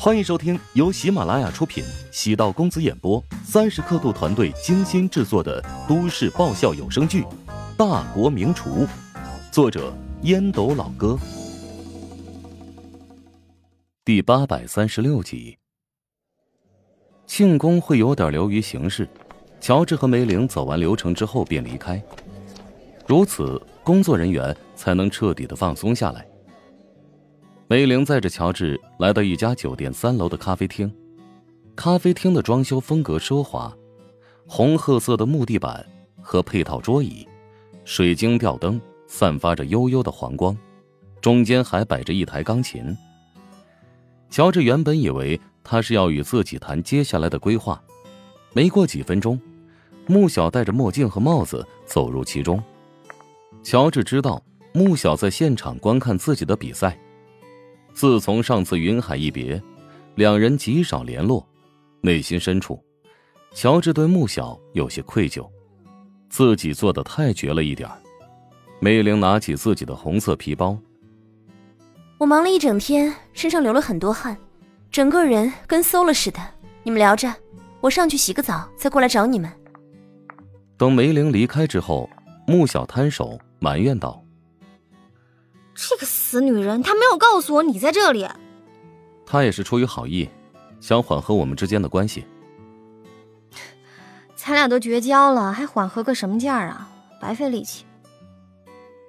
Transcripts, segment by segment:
欢迎收听由喜马拉雅出品、喜道公子演播、三十刻度团队精心制作的都市爆笑有声剧《大国名厨》，作者烟斗老哥，第八百三十六集。庆功会有点流于形式，乔治和梅玲走完流程之后便离开，如此工作人员才能彻底的放松下来。梅玲载着乔治来到一家酒店三楼的咖啡厅，咖啡厅的装修风格奢华，红褐色的木地板和配套桌椅，水晶吊灯散发着幽幽的黄光，中间还摆着一台钢琴。乔治原本以为他是要与自己谈接下来的规划，没过几分钟，穆小戴着墨镜和帽子走入其中。乔治知道穆小在现场观看自己的比赛。自从上次云海一别，两人极少联络。内心深处，乔治对穆小有些愧疚，自己做的太绝了一点梅玲拿起自己的红色皮包，我忙了一整天，身上流了很多汗，整个人跟馊了似的。你们聊着，我上去洗个澡，再过来找你们。等梅玲离开之后，穆小摊手埋怨道。这个死女人，她没有告诉我你在这里。她也是出于好意，想缓和我们之间的关系。咱俩都绝交了，还缓和个什么劲儿啊？白费力气。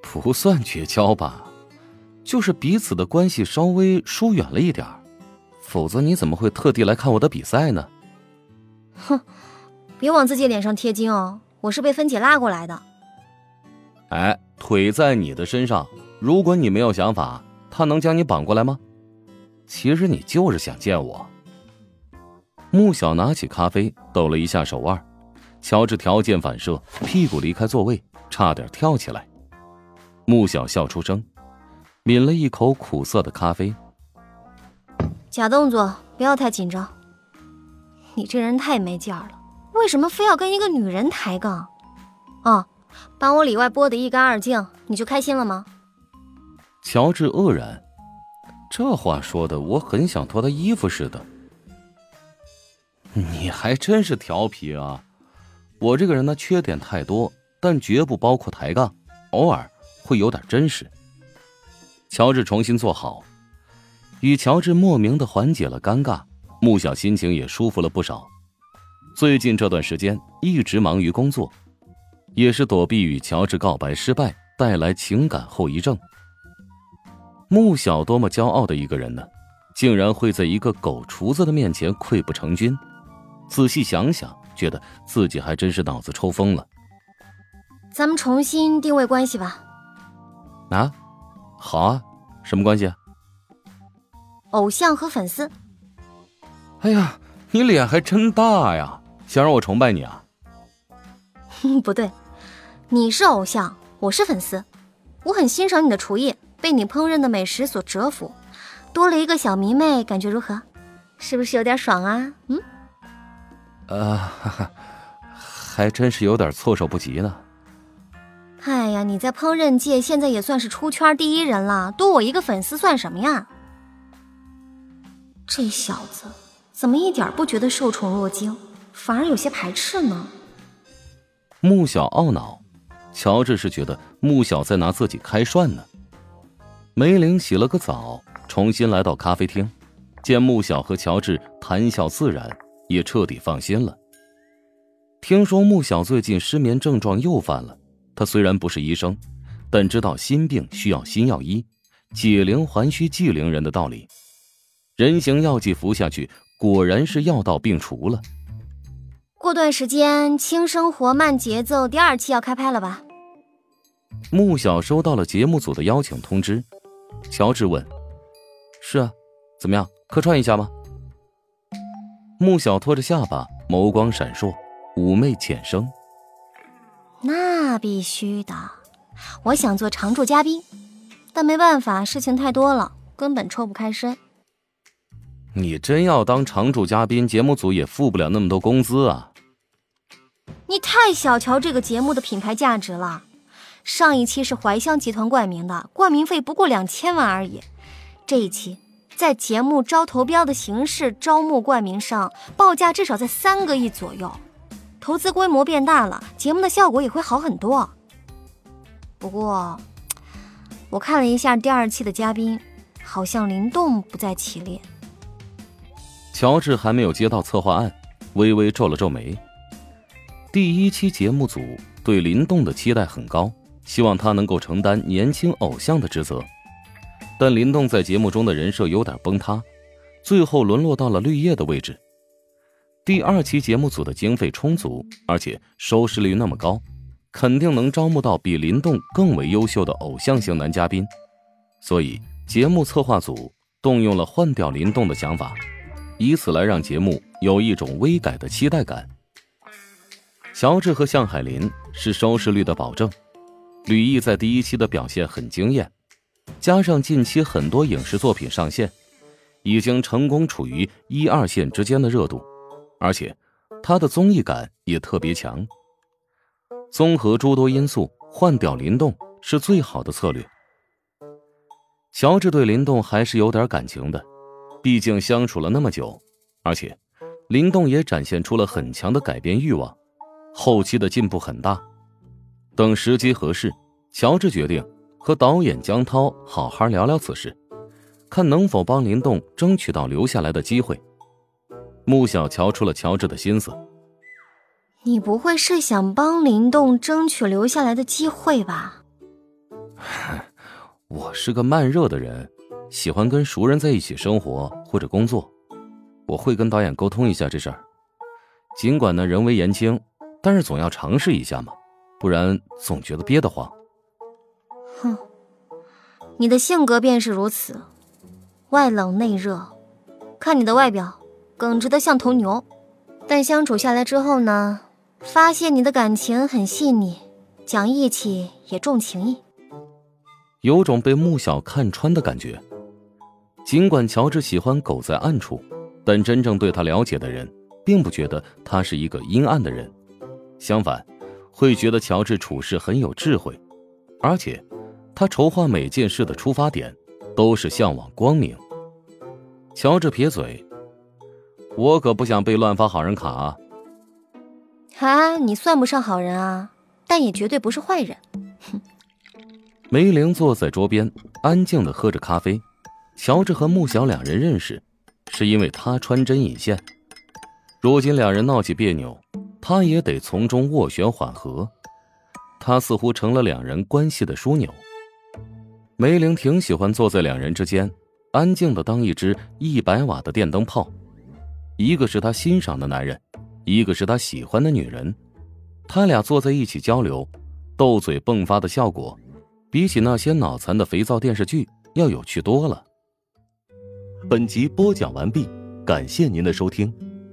不算绝交吧，就是彼此的关系稍微疏远了一点否则你怎么会特地来看我的比赛呢？哼，别往自己脸上贴金哦，我是被芬姐拉过来的。哎，腿在你的身上。如果你没有想法，他能将你绑过来吗？其实你就是想见我。穆小拿起咖啡，抖了一下手腕，乔治条件反射，屁股离开座位，差点跳起来。穆小笑出声，抿了一口苦涩的咖啡。假动作，不要太紧张。你这人太没劲儿了，为什么非要跟一个女人抬杠？哦，把我里外剥得一干二净，你就开心了吗？乔治愕然，这话说的我很想脱他衣服似的。你还真是调皮啊！我这个人呢，缺点太多，但绝不包括抬杠，偶尔会有点真实。乔治重新坐好，与乔治莫名的缓解了尴尬，穆小心情也舒服了不少。最近这段时间一直忙于工作，也是躲避与乔治告白失败带来情感后遗症。穆小多么骄傲的一个人呢，竟然会在一个狗厨子的面前溃不成军。仔细想想，觉得自己还真是脑子抽风了。咱们重新定位关系吧。啊，好啊，什么关系？偶像和粉丝。哎呀，你脸还真大呀！想让我崇拜你啊？不对，你是偶像，我是粉丝。我很欣赏你的厨艺。被你烹饪的美食所折服，多了一个小迷妹，感觉如何？是不是有点爽啊？嗯，呃，还真是有点措手不及呢。哎呀，你在烹饪界现在也算是出圈第一人了，多我一个粉丝算什么呀？这小子怎么一点不觉得受宠若惊，反而有些排斥呢？穆小懊恼，乔治是觉得穆小在拿自己开涮呢。梅玲洗了个澡，重新来到咖啡厅，见穆小和乔治谈笑自然，也彻底放心了。听说穆小最近失眠症状又犯了，他虽然不是医生，但知道心病需要心药医，解铃还需系铃人的道理。人形药剂服下去，果然是药到病除了。过段时间，《轻生活慢节奏》第二期要开拍了吧？穆小收到了节目组的邀请通知。乔治问：“是啊，怎么样？客串一下吗？”穆小托着下巴，眸光闪烁，妩媚浅声：“那必须的，我想做常驻嘉宾，但没办法，事情太多了，根本抽不开身。”你真要当常驻嘉宾，节目组也付不了那么多工资啊！你太小瞧这个节目的品牌价值了。上一期是怀香集团冠名的，冠名费不过两千万而已。这一期在节目招投标的形式招募冠名上，报价至少在三个亿左右。投资规模变大了，节目的效果也会好很多。不过，我看了一下第二期的嘉宾，好像林动不在其列。乔治还没有接到策划案，微微皱了皱眉。第一期节目组对林动的期待很高，希望他能够承担年轻偶像的职责。但林动在节目中的人设有点崩塌，最后沦落到了绿叶的位置。第二期节目组的经费充足，而且收视率那么高，肯定能招募到比林动更为优秀的偶像型男嘉宾。所以，节目策划组动用了换掉林动的想法。以此来让节目有一种微改的期待感。乔治和向海林是收视率的保证，吕毅在第一期的表现很惊艳，加上近期很多影视作品上线，已经成功处于一二线之间的热度，而且他的综艺感也特别强。综合诸多因素，换掉林动是最好的策略。乔治对林动还是有点感情的。毕竟相处了那么久，而且林动也展现出了很强的改变欲望，后期的进步很大。等时机合适，乔治决定和导演江涛好好聊聊此事，看能否帮林动争取到留下来的机会。穆小瞧出了乔治的心思：“你不会是想帮林动争取留下来的机会吧？”我是个慢热的人。喜欢跟熟人在一起生活或者工作，我会跟导演沟通一下这事儿。尽管呢人微言轻，但是总要尝试一下嘛，不然总觉得憋得慌。哼，你的性格便是如此，外冷内热。看你的外表，耿直的像头牛，但相处下来之后呢，发现你的感情很细腻，讲义气也重情义，有种被穆小看穿的感觉。尽管乔治喜欢狗在暗处，但真正对他了解的人，并不觉得他是一个阴暗的人，相反，会觉得乔治处事很有智慧，而且，他筹划每件事的出发点，都是向往光明。乔治撇嘴：“我可不想被乱发好人卡。”啊！哈，你算不上好人啊，但也绝对不是坏人。哼。梅玲坐在桌边，安静的喝着咖啡。乔治和穆小两人认识，是因为他穿针引线。如今两人闹起别扭，他也得从中斡旋缓和。他似乎成了两人关系的枢纽。梅玲挺喜欢坐在两人之间，安静的当一只一百瓦的电灯泡。一个是他欣赏的男人，一个是他喜欢的女人。他俩坐在一起交流，斗嘴迸发的效果，比起那些脑残的肥皂电视剧要有趣多了。本集播讲完毕，感谢您的收听。